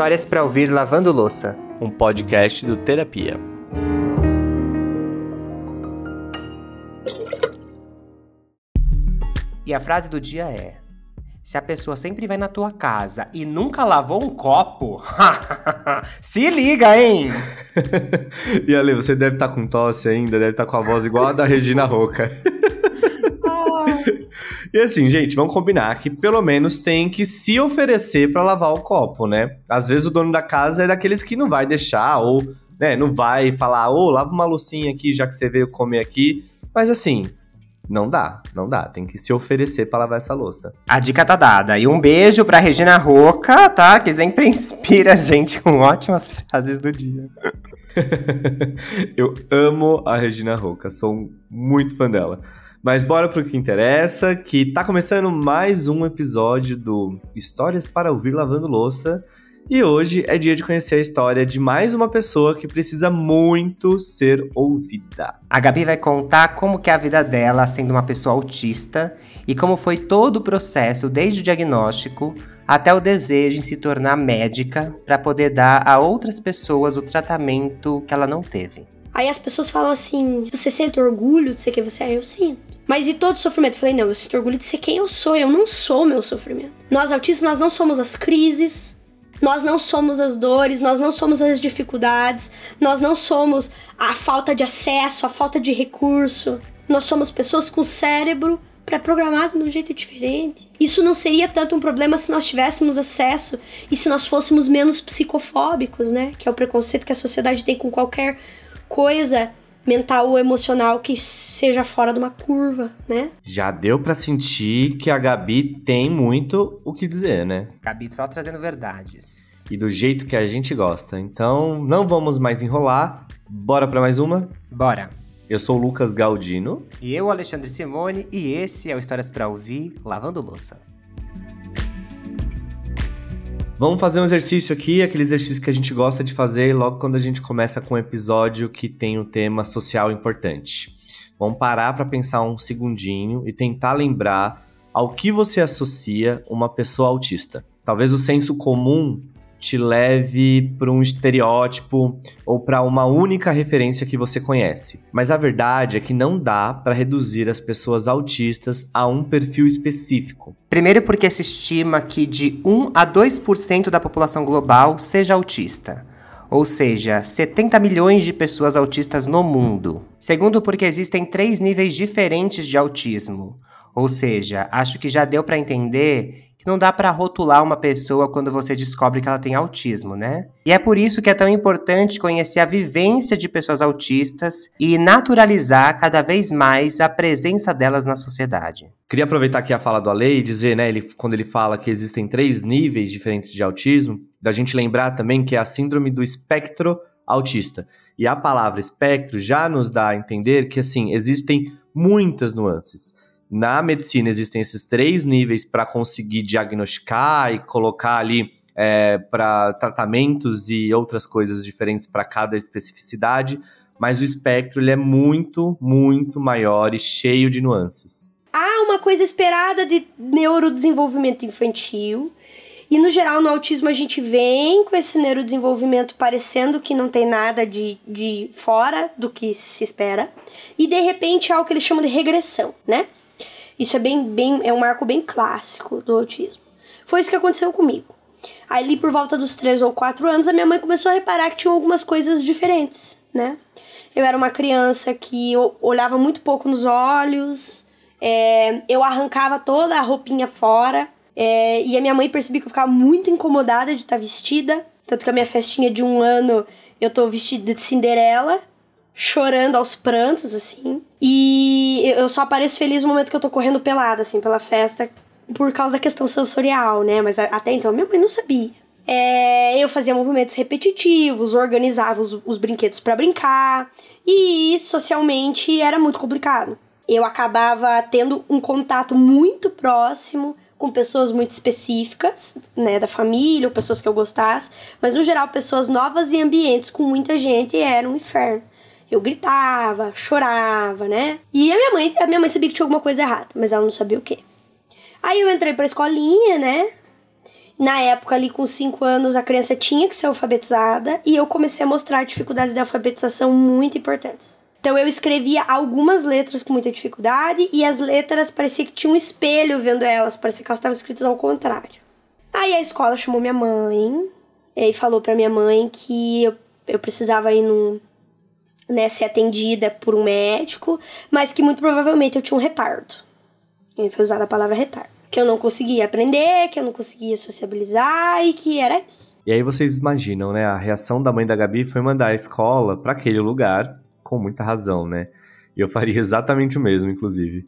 Histórias para ouvir lavando louça. Um podcast do Terapia. E a frase do dia é: Se a pessoa sempre vai na tua casa e nunca lavou um copo, se liga, hein? e Ale, você deve estar tá com tosse ainda, deve estar tá com a voz igual a da Regina Roca. E assim, gente, vamos combinar que pelo menos tem que se oferecer para lavar o copo, né? Às vezes o dono da casa é daqueles que não vai deixar ou, né, não vai falar, ô, oh, lava uma loucinha aqui já que você veio comer aqui. Mas assim, não dá, não dá. Tem que se oferecer para lavar essa louça. A dica tá dada. E um beijo pra Regina Roca, tá? Que sempre inspira a gente com ótimas frases do dia. Eu amo a Regina Roca, sou muito fã dela. Mas bora pro que interessa, que tá começando mais um episódio do Histórias para ouvir lavando louça. E hoje é dia de conhecer a história de mais uma pessoa que precisa muito ser ouvida. A Gabi vai contar como que é a vida dela sendo uma pessoa autista e como foi todo o processo desde o diagnóstico até o desejo em se tornar médica para poder dar a outras pessoas o tratamento que ela não teve. Aí as pessoas falam assim: você sente orgulho de ser quem você é? Eu sinto. Mas e todo sofrimento? Eu falei, não, eu sinto orgulho de ser quem eu sou, eu não sou meu sofrimento. Nós autistas, nós não somos as crises, nós não somos as dores, nós não somos as dificuldades, nós não somos a falta de acesso, a falta de recurso. Nós somos pessoas com cérebro pré-programado de um jeito diferente. Isso não seria tanto um problema se nós tivéssemos acesso e se nós fôssemos menos psicofóbicos, né? Que é o preconceito que a sociedade tem com qualquer coisa mental ou emocional que seja fora de uma curva, né? Já deu para sentir que a Gabi tem muito o que dizer, né? Gabi só trazendo verdades. E do jeito que a gente gosta. Então, não vamos mais enrolar. Bora para mais uma? Bora. Eu sou o Lucas Galdino. E eu, Alexandre Simone, e esse é o Histórias para Ouvir Lavando Louça. Vamos fazer um exercício aqui, aquele exercício que a gente gosta de fazer logo quando a gente começa com um episódio que tem um tema social importante. Vamos parar para pensar um segundinho e tentar lembrar ao que você associa uma pessoa autista. Talvez o senso comum te leve para um estereótipo ou para uma única referência que você conhece. Mas a verdade é que não dá para reduzir as pessoas autistas a um perfil específico. Primeiro, porque se estima que de 1 a 2% da população global seja autista. Ou seja, 70 milhões de pessoas autistas no mundo. Segundo, porque existem três níveis diferentes de autismo. Ou seja, acho que já deu para entender que não dá para rotular uma pessoa quando você descobre que ela tem autismo, né? E é por isso que é tão importante conhecer a vivência de pessoas autistas e naturalizar cada vez mais a presença delas na sociedade. Queria aproveitar aqui a fala do Ale e dizer, né, ele, quando ele fala que existem três níveis diferentes de autismo, da gente lembrar também que é a síndrome do espectro autista. E a palavra espectro já nos dá a entender que, assim, existem muitas nuances. Na medicina existem esses três níveis para conseguir diagnosticar e colocar ali é, para tratamentos e outras coisas diferentes para cada especificidade, mas o espectro ele é muito, muito maior e cheio de nuances. Há uma coisa esperada de neurodesenvolvimento infantil, e no geral, no autismo, a gente vem com esse neurodesenvolvimento parecendo que não tem nada de, de fora do que se espera. E de repente há o que eles chamam de regressão, né? Isso é bem, bem, é um marco bem clássico do autismo. Foi isso que aconteceu comigo. Ali por volta dos 3 ou 4 anos, a minha mãe começou a reparar que tinha algumas coisas diferentes, né? Eu era uma criança que olhava muito pouco nos olhos, é, eu arrancava toda a roupinha fora, é, e a minha mãe percebia que eu ficava muito incomodada de estar vestida. Tanto que a minha festinha de um ano eu tô vestida de Cinderela chorando aos prantos, assim. E eu só apareço feliz no momento que eu tô correndo pelada, assim, pela festa, por causa da questão sensorial, né? Mas até então minha mãe não sabia. É, eu fazia movimentos repetitivos, organizava os, os brinquedos para brincar, e socialmente era muito complicado. Eu acabava tendo um contato muito próximo com pessoas muito específicas, né, da família ou pessoas que eu gostasse, mas no geral pessoas novas e ambientes com muita gente era um inferno eu gritava, chorava, né? E a minha mãe, a minha mãe sabia que tinha alguma coisa errada, mas ela não sabia o quê. Aí eu entrei pra escolinha, né? na época ali com 5 anos a criança tinha que ser alfabetizada e eu comecei a mostrar dificuldades de alfabetização muito importantes. Então eu escrevia algumas letras com muita dificuldade e as letras parecia que tinha um espelho vendo elas, parecia que elas estavam escritas ao contrário. Aí a escola chamou minha mãe e falou para minha mãe que eu, eu precisava ir no, né, ser atendida por um médico, mas que muito provavelmente eu tinha um retardo. E foi usada a palavra retardo. Que eu não conseguia aprender, que eu não conseguia sociabilizar e que era isso. E aí vocês imaginam, né? A reação da mãe da Gabi foi mandar a escola para aquele lugar com muita razão, né? E eu faria exatamente o mesmo, inclusive.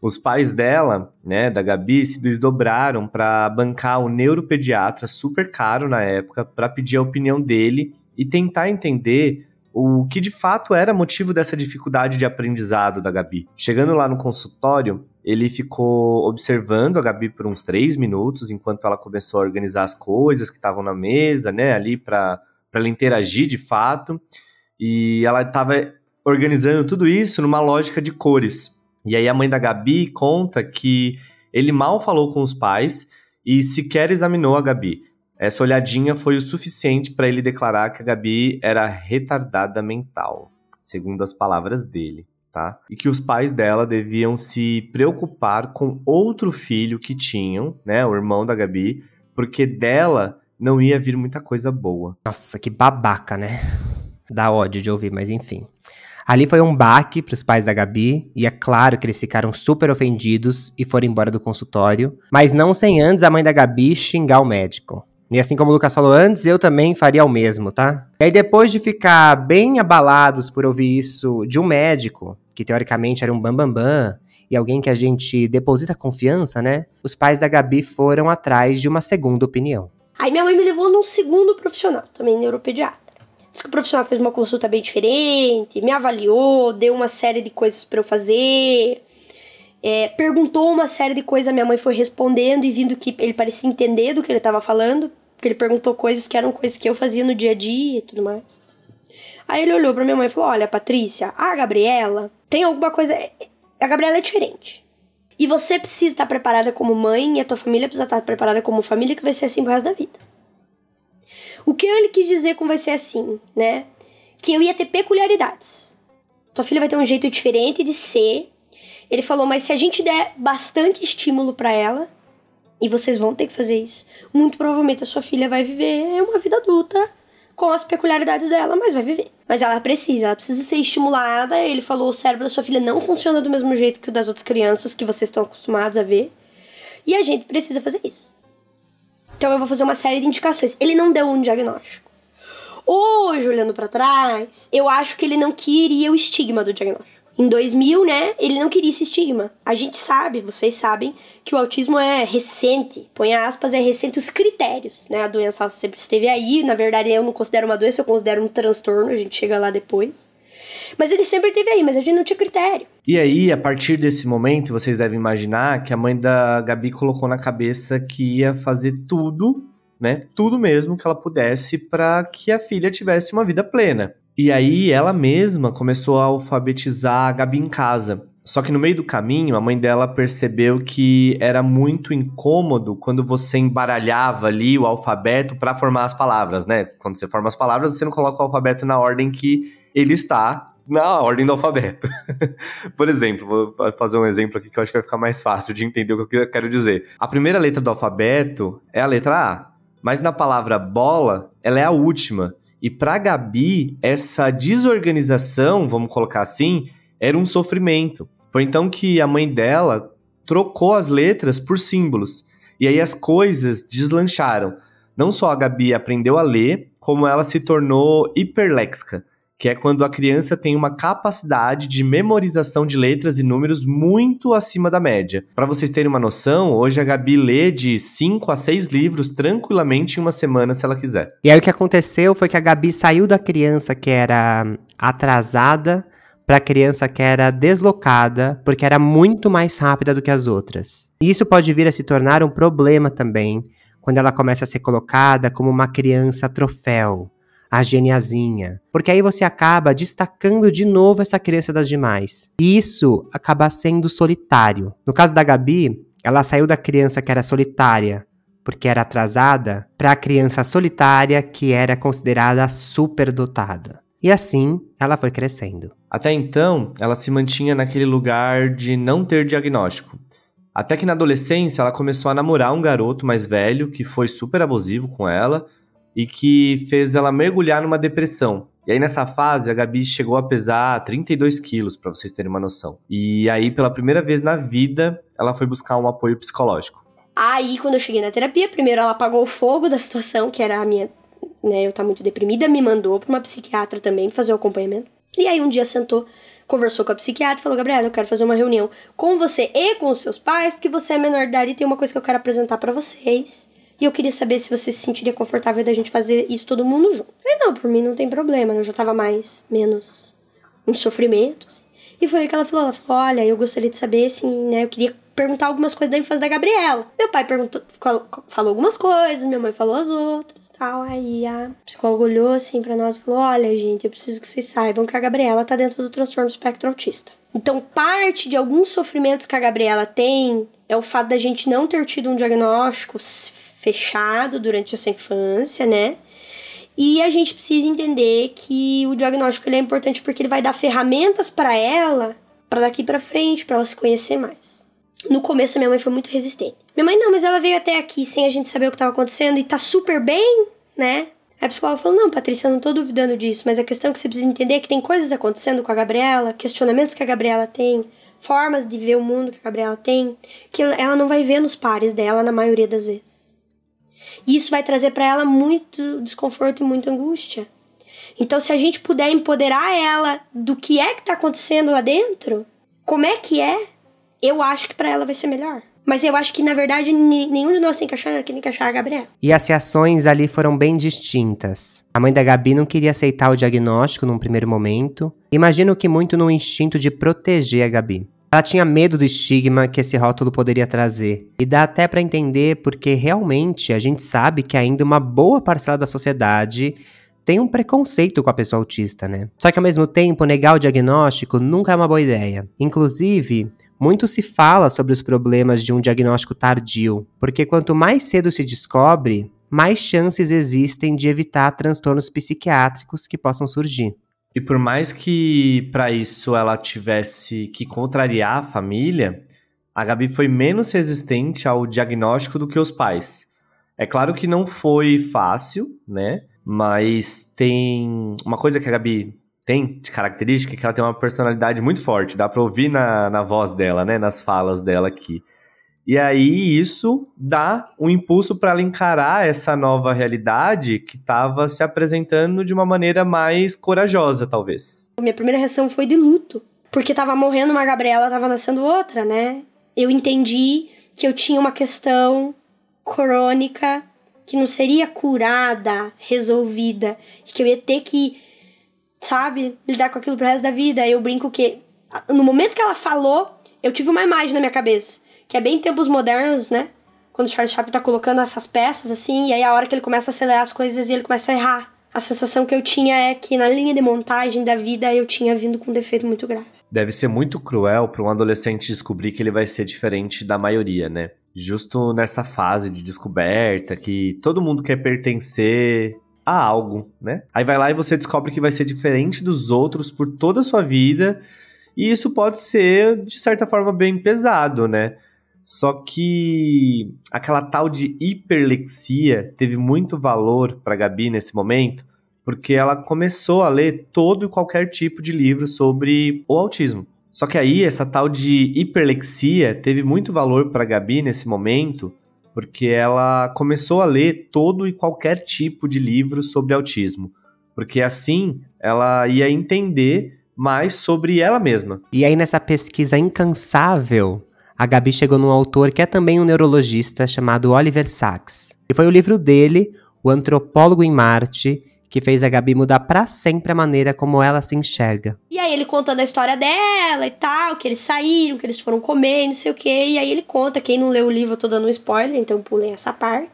Os pais dela, né, da Gabi, se desdobraram para bancar o neuropediatra super caro na época para pedir a opinião dele e tentar entender o que de fato era motivo dessa dificuldade de aprendizado da Gabi. Chegando lá no consultório, ele ficou observando a Gabi por uns três minutos enquanto ela começou a organizar as coisas que estavam na mesa, né, ali para ela interagir de fato. E ela estava organizando tudo isso numa lógica de cores. E aí a mãe da Gabi conta que ele mal falou com os pais e sequer examinou a Gabi. Essa olhadinha foi o suficiente para ele declarar que a Gabi era retardada mental, segundo as palavras dele, tá? E que os pais dela deviam se preocupar com outro filho que tinham, né, o irmão da Gabi, porque dela não ia vir muita coisa boa. Nossa, que babaca, né? Dá ódio de ouvir, mas enfim. Ali foi um baque para os pais da Gabi, e é claro que eles ficaram super ofendidos e foram embora do consultório, mas não sem antes a mãe da Gabi xingar o médico. E assim como o Lucas falou antes, eu também faria o mesmo, tá? E aí depois de ficar bem abalados por ouvir isso de um médico, que teoricamente era um bambambam, bam, bam, e alguém que a gente deposita confiança, né? Os pais da Gabi foram atrás de uma segunda opinião. Aí minha mãe me levou num segundo profissional, também neuropediatra. Diz que o profissional fez uma consulta bem diferente, me avaliou, deu uma série de coisas para eu fazer, é, perguntou uma série de coisas, minha mãe foi respondendo e vindo que ele parecia entender do que ele estava falando, porque ele perguntou coisas que eram coisas que eu fazia no dia a dia e tudo mais. Aí ele olhou para minha mãe e falou: Olha, Patrícia, a Gabriela tem alguma coisa. A Gabriela é diferente. E você precisa estar preparada como mãe e a tua família precisa estar preparada como família, que vai ser assim pro resto da vida. O que ele quis dizer com vai ser assim, né? Que eu ia ter peculiaridades. Tua filha vai ter um jeito diferente de ser. Ele falou, mas se a gente der bastante estímulo para ela, e vocês vão ter que fazer isso, muito provavelmente a sua filha vai viver uma vida adulta com as peculiaridades dela, mas vai viver. Mas ela precisa, ela precisa ser estimulada. Ele falou: o cérebro da sua filha não funciona do mesmo jeito que o das outras crianças que vocês estão acostumados a ver. E a gente precisa fazer isso. Então eu vou fazer uma série de indicações. Ele não deu um diagnóstico. Hoje, olhando para trás, eu acho que ele não queria o estigma do diagnóstico. Em 2000, né, ele não queria esse estigma. A gente sabe, vocês sabem, que o autismo é recente, põe aspas, é recente os critérios, né? A doença sempre esteve aí, na verdade eu não considero uma doença, eu considero um transtorno, a gente chega lá depois. Mas ele sempre esteve aí, mas a gente não tinha critério. E aí, a partir desse momento, vocês devem imaginar que a mãe da Gabi colocou na cabeça que ia fazer tudo, né? Tudo mesmo que ela pudesse para que a filha tivesse uma vida plena. E aí, ela mesma começou a alfabetizar a Gabi em casa. Só que no meio do caminho, a mãe dela percebeu que era muito incômodo quando você embaralhava ali o alfabeto para formar as palavras, né? Quando você forma as palavras, você não coloca o alfabeto na ordem que ele está na ordem do alfabeto. Por exemplo, vou fazer um exemplo aqui que eu acho que vai ficar mais fácil de entender o que eu quero dizer. A primeira letra do alfabeto é a letra A, mas na palavra bola, ela é a última. E para Gabi, essa desorganização, vamos colocar assim, era um sofrimento. Foi então que a mãe dela trocou as letras por símbolos. E aí as coisas deslancharam. Não só a Gabi aprendeu a ler, como ela se tornou hiperléxica que é quando a criança tem uma capacidade de memorização de letras e números muito acima da média. Para vocês terem uma noção, hoje a Gabi lê de 5 a 6 livros tranquilamente em uma semana se ela quiser. E aí o que aconteceu foi que a Gabi saiu da criança que era atrasada para a criança que era deslocada, porque era muito mais rápida do que as outras. Isso pode vir a se tornar um problema também quando ela começa a ser colocada como uma criança troféu a geniazinha. Porque aí você acaba destacando de novo essa criança das demais. E isso acaba sendo solitário. No caso da Gabi, ela saiu da criança que era solitária porque era atrasada, para a criança solitária que era considerada superdotada. E assim ela foi crescendo. Até então, ela se mantinha naquele lugar de não ter diagnóstico. Até que na adolescência ela começou a namorar um garoto mais velho que foi super abusivo com ela e que fez ela mergulhar numa depressão. E aí nessa fase a Gabi chegou a pesar 32 quilos, para vocês terem uma noção. E aí pela primeira vez na vida ela foi buscar um apoio psicológico. Aí quando eu cheguei na terapia, primeiro ela apagou o fogo da situação, que era a minha, né, eu tá muito deprimida, me mandou para uma psiquiatra também fazer o acompanhamento. E aí um dia sentou, conversou com a psiquiatra e falou: Gabriela, eu quero fazer uma reunião com você e com os seus pais, porque você é menor de idade e tem uma coisa que eu quero apresentar para vocês. E eu queria saber se você se sentiria confortável da gente fazer isso todo mundo junto. falei, não, por mim não tem problema, eu já tava mais, menos em sofrimento. Assim. E foi aí que ela falou, ela falou, olha, eu gostaria de saber, assim, né, eu queria perguntar algumas coisas da infância da Gabriela. Meu pai perguntou, falou algumas coisas, minha mãe falou as outras, tal. Aí a psicóloga olhou assim para nós e falou: "Olha, gente, eu preciso que vocês saibam que a Gabriela tá dentro do transtorno do espectro autista. Então, parte de alguns sofrimentos que a Gabriela tem é o fato da gente não ter tido um diagnóstico fechado durante essa infância, né? E a gente precisa entender que o diagnóstico ele é importante porque ele vai dar ferramentas para ela para daqui para frente, para ela se conhecer mais. No começo, minha mãe foi muito resistente. Minha mãe, não, mas ela veio até aqui sem a gente saber o que estava acontecendo e tá super bem, né? A psicóloga falou: Não, Patrícia, eu não tô duvidando disso, mas a questão que você precisa entender é que tem coisas acontecendo com a Gabriela, questionamentos que a Gabriela tem, formas de ver o mundo que a Gabriela tem, que ela não vai ver nos pares dela na maioria das vezes. E isso vai trazer para ela muito desconforto e muita angústia. Então, se a gente puder empoderar ela do que é que tá acontecendo lá dentro, como é que é, eu acho que para ela vai ser melhor. Mas eu acho que, na verdade, nenhum de nós tem que achar, tem que achar a Gabriela. E as reações ali foram bem distintas. A mãe da Gabi não queria aceitar o diagnóstico num primeiro momento. Imagino que muito no instinto de proteger a Gabi. Ela tinha medo do estigma que esse rótulo poderia trazer. E dá até para entender porque realmente a gente sabe que ainda uma boa parcela da sociedade tem um preconceito com a pessoa autista, né? Só que ao mesmo tempo, negar o diagnóstico nunca é uma boa ideia. Inclusive, muito se fala sobre os problemas de um diagnóstico tardio, porque quanto mais cedo se descobre, mais chances existem de evitar transtornos psiquiátricos que possam surgir. E por mais que para isso ela tivesse que contrariar a família, a Gabi foi menos resistente ao diagnóstico do que os pais. É claro que não foi fácil, né? Mas tem uma coisa que a Gabi tem de característica que ela tem uma personalidade muito forte, dá pra ouvir na, na voz dela, né? Nas falas dela aqui. E aí isso dá um impulso para ela encarar essa nova realidade que estava se apresentando de uma maneira mais corajosa, talvez. Minha primeira reação foi de luto, porque tava morrendo uma Gabriela, tava nascendo outra, né? Eu entendi que eu tinha uma questão crônica que não seria curada, resolvida, que eu ia ter que, sabe, lidar com aquilo pro resto da vida. Eu brinco que no momento que ela falou, eu tive uma imagem na minha cabeça que é bem tempos modernos, né? Quando o Charles Chaplin tá colocando essas peças assim, e aí a hora que ele começa a acelerar as coisas e ele começa a errar. A sensação que eu tinha é que na linha de montagem da vida eu tinha vindo com um defeito muito grave. Deve ser muito cruel para um adolescente descobrir que ele vai ser diferente da maioria, né? Justo nessa fase de descoberta, que todo mundo quer pertencer a algo, né? Aí vai lá e você descobre que vai ser diferente dos outros por toda a sua vida, e isso pode ser, de certa forma, bem pesado, né? Só que aquela tal de hiperlexia teve muito valor para Gabi nesse momento, porque ela começou a ler todo e qualquer tipo de livro sobre o autismo. Só que aí essa tal de hiperlexia teve muito valor para Gabi nesse momento, porque ela começou a ler todo e qualquer tipo de livro sobre autismo, porque assim ela ia entender mais sobre ela mesma. E aí nessa pesquisa incansável a Gabi chegou num autor que é também um neurologista chamado Oliver Sacks. E foi o livro dele, O Antropólogo em Marte, que fez a Gabi mudar para sempre a maneira como ela se enxerga. E aí ele contando a história dela e tal, que eles saíram, que eles foram comer, não sei o quê. E aí ele conta, quem não leu o livro, eu tô dando um spoiler, então pulei essa parte,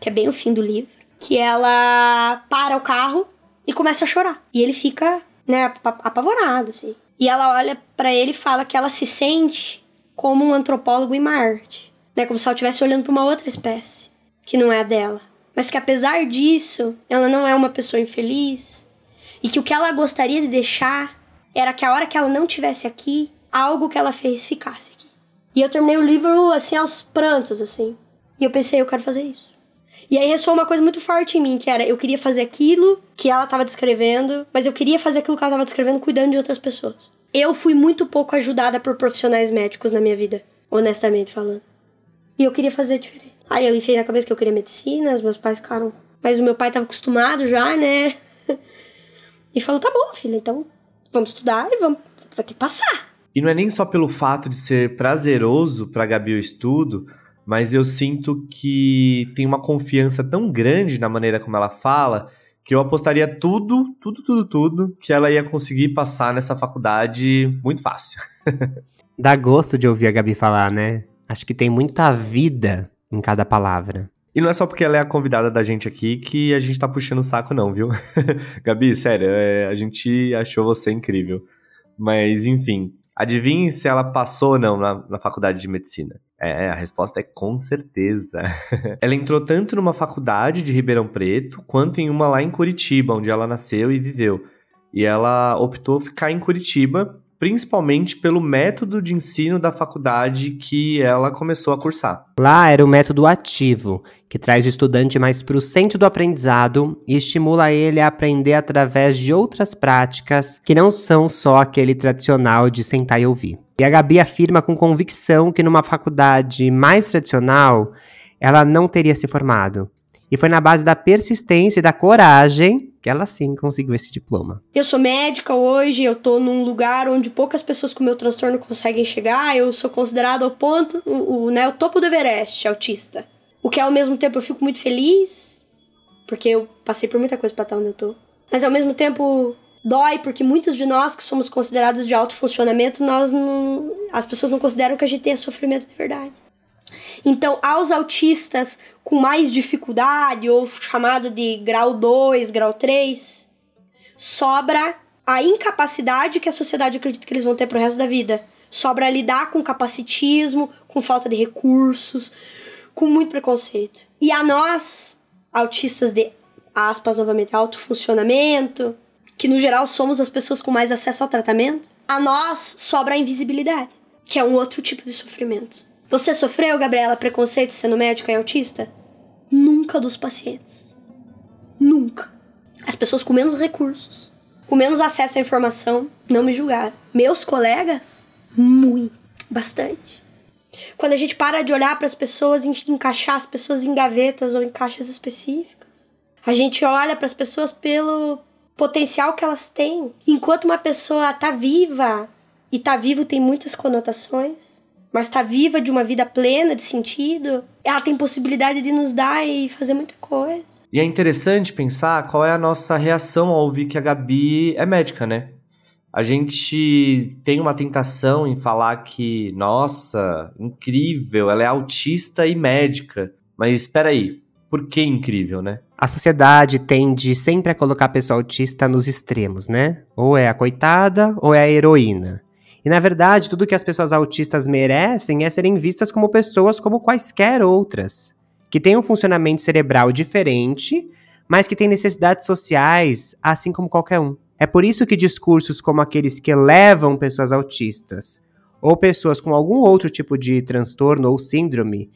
que é bem o fim do livro, que ela para o carro e começa a chorar. E ele fica, né, apavorado, assim. E ela olha para ele e fala que ela se sente como um antropólogo em Marte, né? Como se ela estivesse olhando para uma outra espécie. que não é a dela. Mas que apesar disso, ela não é uma pessoa infeliz. E que o que ela gostaria de deixar era que a hora que ela não tivesse aqui, algo que ela fez ficasse aqui. E eu terminei o livro assim aos prantos, assim. E eu pensei, eu quero fazer isso. E aí ressoou uma coisa muito forte em mim, que era eu queria fazer aquilo que ela estava descrevendo, mas eu queria fazer aquilo que ela estava descrevendo cuidando de outras pessoas. Eu fui muito pouco ajudada por profissionais médicos na minha vida, honestamente falando. E eu queria fazer diferente. Aí eu enfiei na cabeça que eu queria medicina, os meus pais ficaram. Mas o meu pai estava acostumado já, né? e falou: tá bom, filha, então vamos estudar e vamos. Vai ter que passar. E não é nem só pelo fato de ser prazeroso pra Gabi o estudo, mas eu sinto que tem uma confiança tão grande na maneira como ela fala que eu apostaria tudo, tudo, tudo, tudo que ela ia conseguir passar nessa faculdade muito fácil. Dá gosto de ouvir a Gabi falar, né? Acho que tem muita vida em cada palavra. E não é só porque ela é a convidada da gente aqui que a gente tá puxando o saco, não, viu? Gabi, sério, é, a gente achou você incrível. Mas, enfim, adivinhe se ela passou ou não na, na faculdade de medicina. É, a resposta é com certeza. ela entrou tanto numa faculdade de Ribeirão Preto, quanto em uma lá em Curitiba, onde ela nasceu e viveu. E ela optou ficar em Curitiba, principalmente pelo método de ensino da faculdade que ela começou a cursar. Lá era o método ativo, que traz o estudante mais para o centro do aprendizado e estimula ele a aprender através de outras práticas que não são só aquele tradicional de sentar e ouvir. E a Gabi afirma com convicção que numa faculdade mais tradicional, ela não teria se formado. E foi na base da persistência e da coragem que ela sim conseguiu esse diploma. Eu sou médica hoje, eu tô num lugar onde poucas pessoas com meu transtorno conseguem chegar, eu sou considerada o ponto, o, o, né, o topo do Everest, autista. O que ao mesmo tempo eu fico muito feliz, porque eu passei por muita coisa para estar onde eu tô. Mas ao mesmo tempo dói porque muitos de nós que somos considerados de alto funcionamento, nós não, as pessoas não consideram que a gente tenha sofrimento de verdade. Então, aos autistas com mais dificuldade, ou chamado de grau 2, grau 3, sobra a incapacidade que a sociedade acredita que eles vão ter pro resto da vida. Sobra lidar com capacitismo, com falta de recursos, com muito preconceito. E a nós, autistas de aspas novamente, alto funcionamento, que no geral somos as pessoas com mais acesso ao tratamento, a nós sobra a invisibilidade, que é um outro tipo de sofrimento. Você sofreu, Gabriela, preconceito sendo médica e autista? Nunca dos pacientes. Nunca. As pessoas com menos recursos, com menos acesso à informação, não me julgaram. Meus colegas, muito, bastante. Quando a gente para de olhar para as pessoas e encaixar as pessoas em gavetas ou em caixas específicas, a gente olha para as pessoas pelo potencial que elas têm. Enquanto uma pessoa tá viva, e tá vivo tem muitas conotações, mas tá viva de uma vida plena, de sentido, ela tem possibilidade de nos dar e fazer muita coisa. E é interessante pensar qual é a nossa reação ao ouvir que a Gabi é médica, né? A gente tem uma tentação em falar que, nossa, incrível, ela é autista e médica. Mas espera aí, por que incrível, né? A sociedade tende sempre a colocar a pessoa autista nos extremos, né? Ou é a coitada ou é a heroína. E na verdade, tudo que as pessoas autistas merecem é serem vistas como pessoas como quaisquer outras, que têm um funcionamento cerebral diferente, mas que têm necessidades sociais, assim como qualquer um. É por isso que discursos como aqueles que levam pessoas autistas ou pessoas com algum outro tipo de transtorno ou síndrome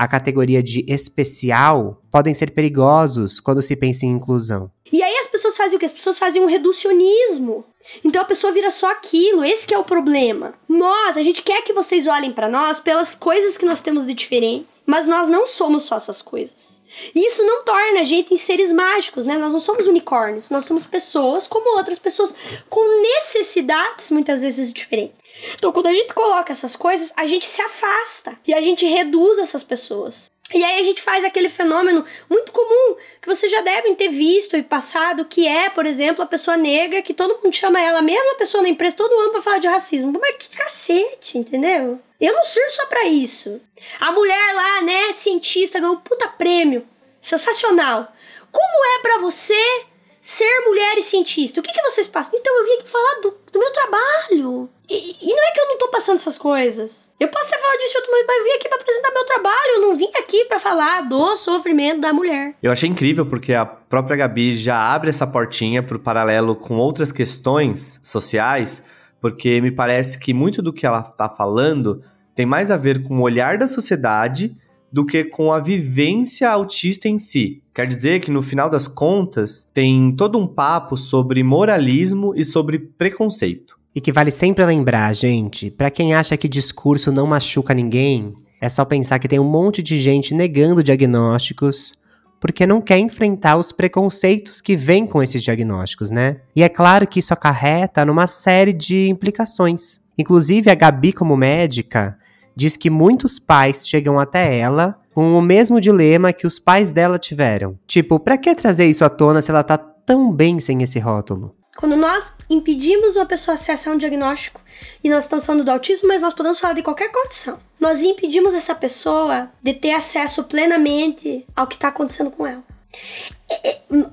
a categoria de especial podem ser perigosos quando se pensa em inclusão. E aí fazem o que? As pessoas fazem um reducionismo. Então a pessoa vira só aquilo, esse é o problema. Nós, a gente quer que vocês olhem para nós pelas coisas que nós temos de diferente, mas nós não somos só essas coisas. Isso não torna a gente em seres mágicos, né? Nós não somos unicórnios, nós somos pessoas como outras pessoas com necessidades muitas vezes diferentes. Então, quando a gente coloca essas coisas, a gente se afasta e a gente reduz essas pessoas. E aí a gente faz aquele fenômeno muito comum que vocês já devem ter visto e passado, que é, por exemplo, a pessoa negra, que todo mundo chama ela, a mesma pessoa na empresa, todo ano pra falar de racismo. Mas que cacete, entendeu? Eu não sirvo só pra isso. A mulher lá, né, cientista, ganhou um puta prêmio. Sensacional. Como é para você ser mulher e cientista? O que, que vocês passam? Então eu vim aqui falar do, do meu trabalho. E, e, não é que eu não tô passando essas coisas. Eu posso ter falado disso outro momento, mas eu vim aqui pra apresentar meu trabalho. Eu não vim aqui para falar do sofrimento da mulher. Eu achei incrível porque a própria Gabi já abre essa portinha pro paralelo com outras questões sociais, porque me parece que muito do que ela tá falando tem mais a ver com o olhar da sociedade do que com a vivência autista em si. Quer dizer que no final das contas tem todo um papo sobre moralismo e sobre preconceito. E que vale sempre lembrar, gente, para quem acha que discurso não machuca ninguém, é só pensar que tem um monte de gente negando diagnósticos porque não quer enfrentar os preconceitos que vêm com esses diagnósticos, né? E é claro que isso acarreta numa série de implicações. Inclusive, a Gabi, como médica, diz que muitos pais chegam até ela com o mesmo dilema que os pais dela tiveram. Tipo, pra que trazer isso à tona se ela tá tão bem sem esse rótulo? Quando nós impedimos uma pessoa acessar um diagnóstico, e nós estamos falando do autismo, mas nós podemos falar de qualquer condição, nós impedimos essa pessoa de ter acesso plenamente ao que está acontecendo com ela.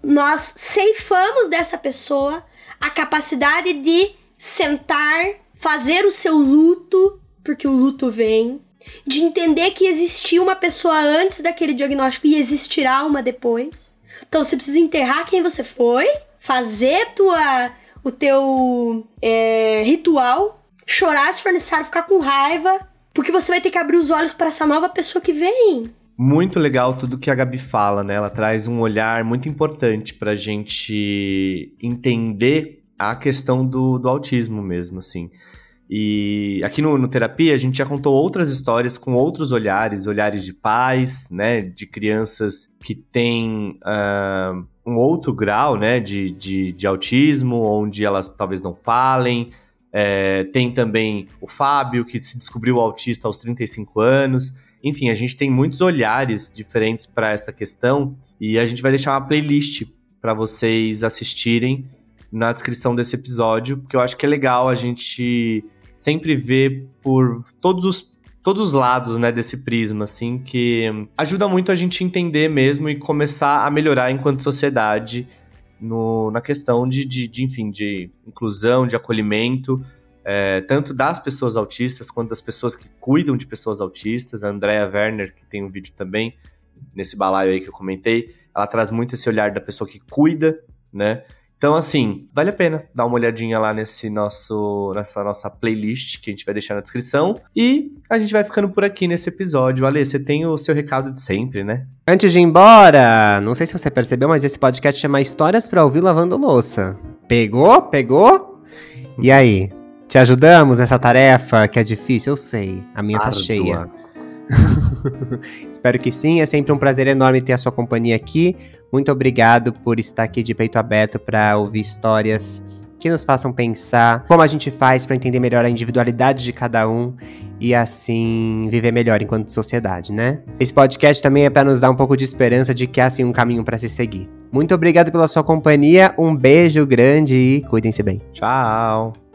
Nós ceifamos dessa pessoa a capacidade de sentar, fazer o seu luto, porque o luto vem, de entender que existia uma pessoa antes daquele diagnóstico e existirá uma depois. Então você precisa enterrar quem você foi, fazer tua, o teu é, ritual, chorar, se for necessário, ficar com raiva, porque você vai ter que abrir os olhos para essa nova pessoa que vem. Muito legal tudo que a Gabi fala, né? Ela traz um olhar muito importante pra gente entender a questão do, do autismo mesmo, assim. E aqui no, no, Terapia a gente já contou outras histórias com outros olhares, olhares de pais, né, de crianças que têm uh, um outro grau, né, de, de, de, autismo, onde elas talvez não falem. É, tem também o Fábio, que se descobriu autista aos 35 anos. Enfim, a gente tem muitos olhares diferentes para essa questão e a gente vai deixar uma playlist para vocês assistirem na descrição desse episódio, porque eu acho que é legal a gente sempre vê por todos os todos os lados, né, desse prisma, assim, que ajuda muito a gente entender mesmo e começar a melhorar enquanto sociedade no, na questão de, de, de, enfim, de inclusão, de acolhimento, é, tanto das pessoas autistas quanto das pessoas que cuidam de pessoas autistas. A Andrea Werner, que tem um vídeo também nesse balaio aí que eu comentei, ela traz muito esse olhar da pessoa que cuida, né? Então, assim, vale a pena dar uma olhadinha lá nesse nosso, nessa nossa playlist que a gente vai deixar na descrição. E a gente vai ficando por aqui nesse episódio. Ale, você tem o seu recado de sempre, né? Antes de ir embora, não sei se você percebeu, mas esse podcast chama Histórias para Ouvir Lavando Louça. Pegou? Pegou? E aí? Te ajudamos nessa tarefa que é difícil? Eu sei. A minha Ardua. tá cheia. Espero que sim. É sempre um prazer enorme ter a sua companhia aqui. Muito obrigado por estar aqui de peito aberto para ouvir histórias que nos façam pensar como a gente faz para entender melhor a individualidade de cada um e assim viver melhor enquanto sociedade, né? Esse podcast também é para nos dar um pouco de esperança de que há sim um caminho para se seguir. Muito obrigado pela sua companhia, um beijo grande e cuidem-se bem. Tchau.